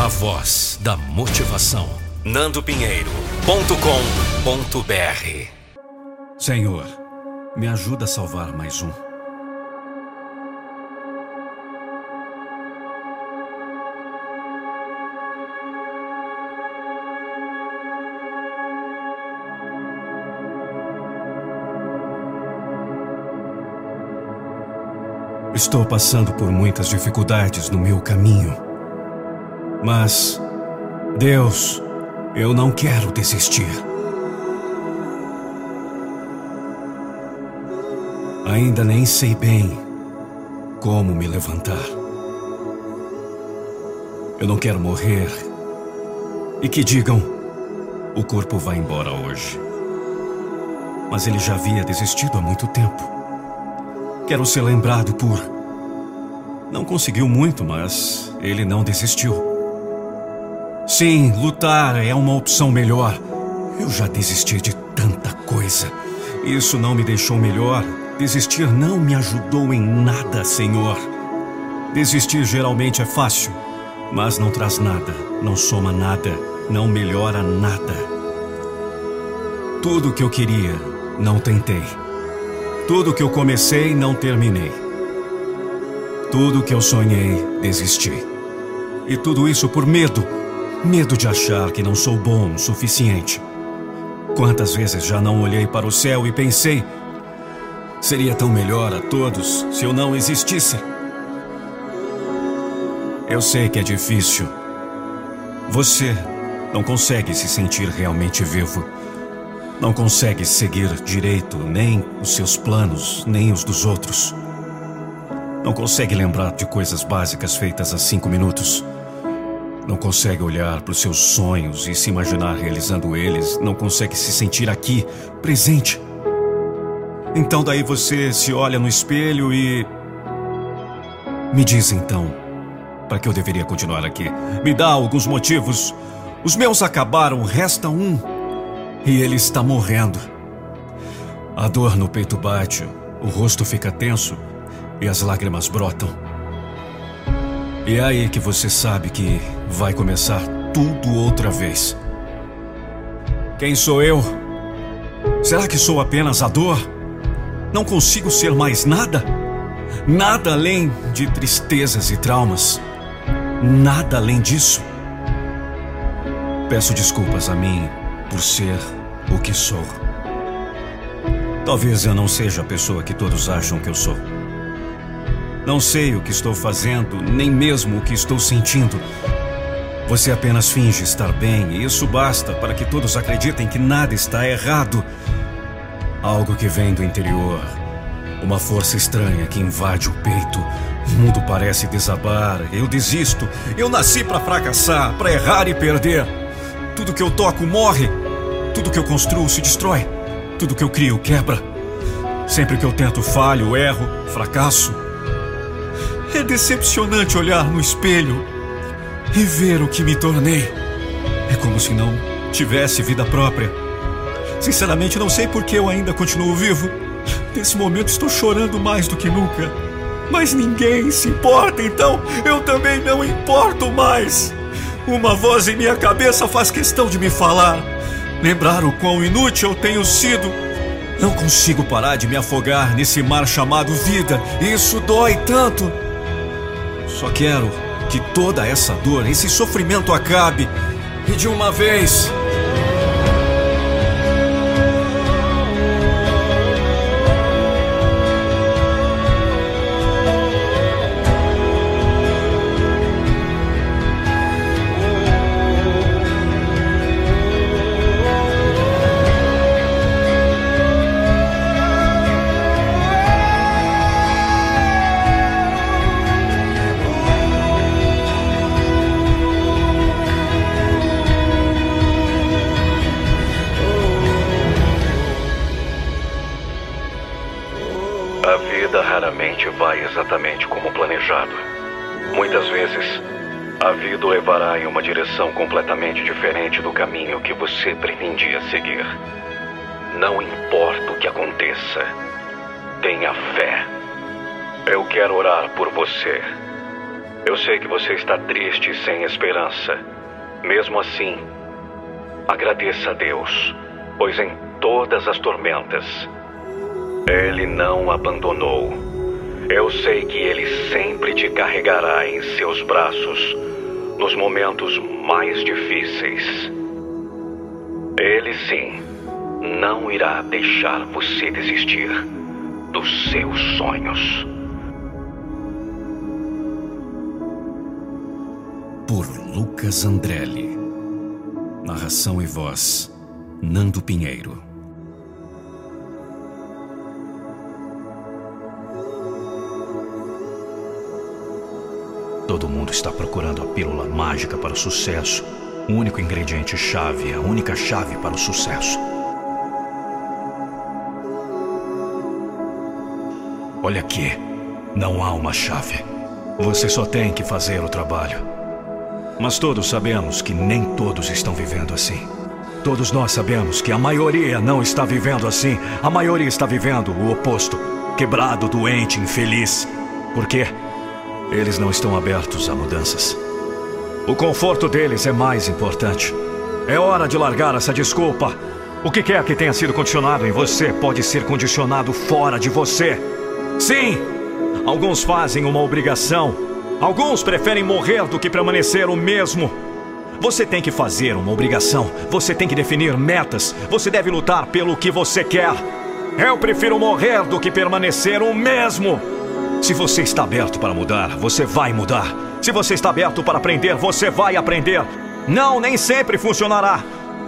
A voz da motivação. nandopinheiro.com.br Senhor, me ajuda a salvar mais um. Estou passando por muitas dificuldades no meu caminho. Mas, Deus, eu não quero desistir. Ainda nem sei bem como me levantar. Eu não quero morrer e que digam: o corpo vai embora hoje. Mas ele já havia desistido há muito tempo. Quero ser lembrado por. Não conseguiu muito, mas ele não desistiu. Sim, lutar é uma opção melhor. Eu já desisti de tanta coisa. Isso não me deixou melhor. Desistir não me ajudou em nada, Senhor. Desistir geralmente é fácil, mas não traz nada, não soma nada, não melhora nada. Tudo o que eu queria, não tentei. Tudo que eu comecei, não terminei. Tudo que eu sonhei, desisti. E tudo isso por medo. Medo de achar que não sou bom o suficiente. Quantas vezes já não olhei para o céu e pensei: seria tão melhor a todos se eu não existisse? Eu sei que é difícil. Você não consegue se sentir realmente vivo. Não consegue seguir direito nem os seus planos, nem os dos outros. Não consegue lembrar de coisas básicas feitas há cinco minutos. Não consegue olhar para os seus sonhos e se imaginar realizando eles. Não consegue se sentir aqui, presente. Então daí você se olha no espelho e. Me diz então, para que eu deveria continuar aqui? Me dá alguns motivos. Os meus acabaram, resta um e ele está morrendo. A dor no peito bate, o rosto fica tenso e as lágrimas brotam. E é aí que você sabe que vai começar tudo outra vez. Quem sou eu? Será que sou apenas a dor? Não consigo ser mais nada? Nada além de tristezas e traumas? Nada além disso? Peço desculpas a mim por ser o que sou. Talvez eu não seja a pessoa que todos acham que eu sou. Não sei o que estou fazendo, nem mesmo o que estou sentindo. Você apenas finge estar bem e isso basta para que todos acreditem que nada está errado. Algo que vem do interior. Uma força estranha que invade o peito. O mundo parece desabar. Eu desisto. Eu nasci para fracassar, para errar e perder. Tudo que eu toco morre. Tudo que eu construo se destrói. Tudo que eu crio quebra. Sempre que eu tento, falho, erro, fracasso. É decepcionante olhar no espelho e ver o que me tornei. É como se não tivesse vida própria. Sinceramente, não sei por que eu ainda continuo vivo. Nesse momento estou chorando mais do que nunca. Mas ninguém se importa, então eu também não importo mais. Uma voz em minha cabeça faz questão de me falar. Lembrar o quão inútil eu tenho sido. Não consigo parar de me afogar nesse mar chamado vida. Isso dói tanto. Só quero que toda essa dor, esse sofrimento acabe. E de uma vez. Vai exatamente como planejado. Muitas vezes, a vida o levará em uma direção completamente diferente do caminho que você pretendia seguir. Não importa o que aconteça, tenha fé. Eu quero orar por você. Eu sei que você está triste e sem esperança. Mesmo assim, agradeça a Deus, pois em todas as tormentas, Ele não abandonou. Eu sei que Ele sempre te carregará em seus braços nos momentos mais difíceis. Ele sim não irá deixar você desistir dos seus sonhos. Por Lucas Andrelli. Narração e voz: Nando Pinheiro. Mundo está procurando a pílula mágica para o sucesso. O único ingrediente chave, a única chave para o sucesso. Olha aqui, não há uma chave. Você só tem que fazer o trabalho. Mas todos sabemos que nem todos estão vivendo assim. Todos nós sabemos que a maioria não está vivendo assim. A maioria está vivendo o oposto: quebrado, doente, infeliz. Por quê? Eles não estão abertos a mudanças. O conforto deles é mais importante. É hora de largar essa desculpa. O que quer que tenha sido condicionado em você pode ser condicionado fora de você. Sim! Alguns fazem uma obrigação. Alguns preferem morrer do que permanecer o mesmo. Você tem que fazer uma obrigação. Você tem que definir metas. Você deve lutar pelo que você quer. Eu prefiro morrer do que permanecer o mesmo. Se você está aberto para mudar, você vai mudar. Se você está aberto para aprender, você vai aprender. Não, nem sempre funcionará.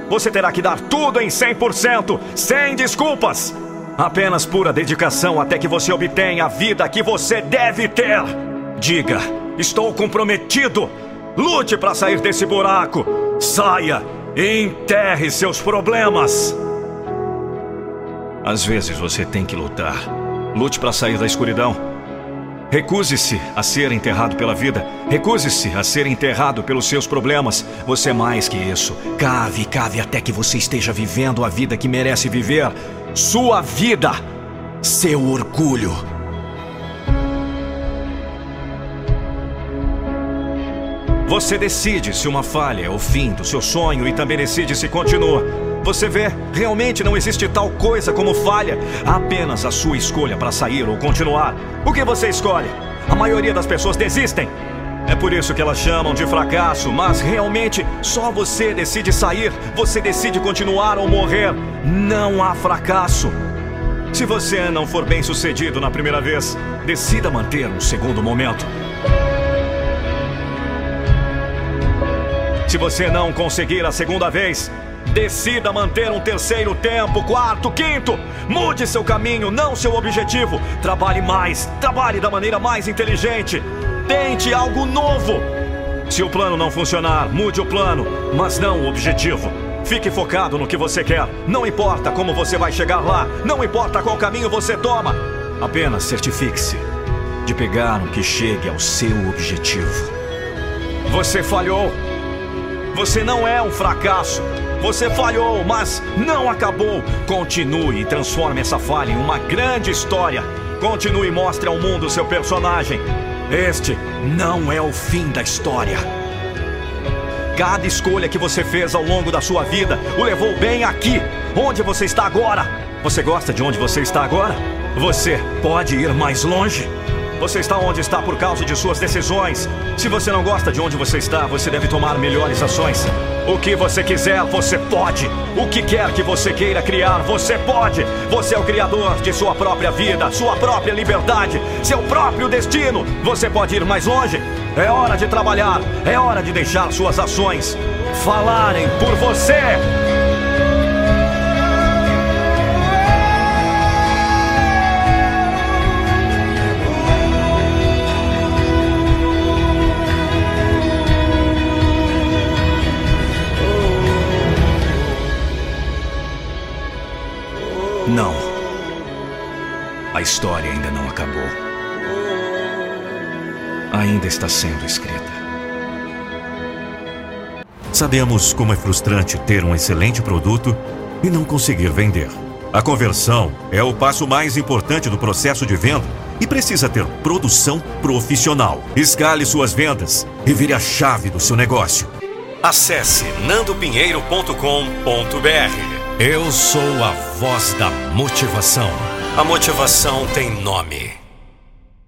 Você terá que dar tudo em 100%, sem desculpas. Apenas pura dedicação até que você obtenha a vida que você deve ter. Diga: Estou comprometido. Lute para sair desse buraco. Saia e enterre seus problemas. Às vezes você tem que lutar. Lute para sair da escuridão. Recuse-se a ser enterrado pela vida. Recuse-se a ser enterrado pelos seus problemas. Você é mais que isso. Cave, cave até que você esteja vivendo a vida que merece viver. Sua vida. Seu orgulho. Você decide se uma falha é o fim do seu sonho e também decide se continua. Você vê, realmente não existe tal coisa como falha, há apenas a sua escolha para sair ou continuar. O que você escolhe? A maioria das pessoas desistem. É por isso que elas chamam de fracasso, mas realmente só você decide sair, você decide continuar ou morrer. Não há fracasso. Se você não for bem sucedido na primeira vez, decida manter um segundo momento. Se você não conseguir a segunda vez, Decida manter um terceiro tempo, quarto, quinto. Mude seu caminho, não seu objetivo. Trabalhe mais, trabalhe da maneira mais inteligente. Tente algo novo. Se o plano não funcionar, mude o plano, mas não o objetivo. Fique focado no que você quer. Não importa como você vai chegar lá, não importa qual caminho você toma. Apenas certifique-se de pegar um que chegue ao seu objetivo. Você falhou. Você não é um fracasso. Você falhou, mas não acabou. Continue e transforme essa falha em uma grande história. Continue e mostre ao mundo seu personagem. Este não é o fim da história. Cada escolha que você fez ao longo da sua vida o levou bem aqui, onde você está agora. Você gosta de onde você está agora? Você pode ir mais longe? Você está onde está por causa de suas decisões. Se você não gosta de onde você está, você deve tomar melhores ações. O que você quiser, você pode. O que quer que você queira criar, você pode. Você é o criador de sua própria vida, sua própria liberdade, seu próprio destino. Você pode ir mais longe. É hora de trabalhar, é hora de deixar suas ações falarem por você. Não. A história ainda não acabou. Ainda está sendo escrita. Sabemos como é frustrante ter um excelente produto e não conseguir vender. A conversão é o passo mais importante do processo de venda e precisa ter produção profissional. Escale suas vendas e vire a chave do seu negócio. Acesse nandopinheiro.com.br. Eu sou a voz da motivação. A motivação tem nome.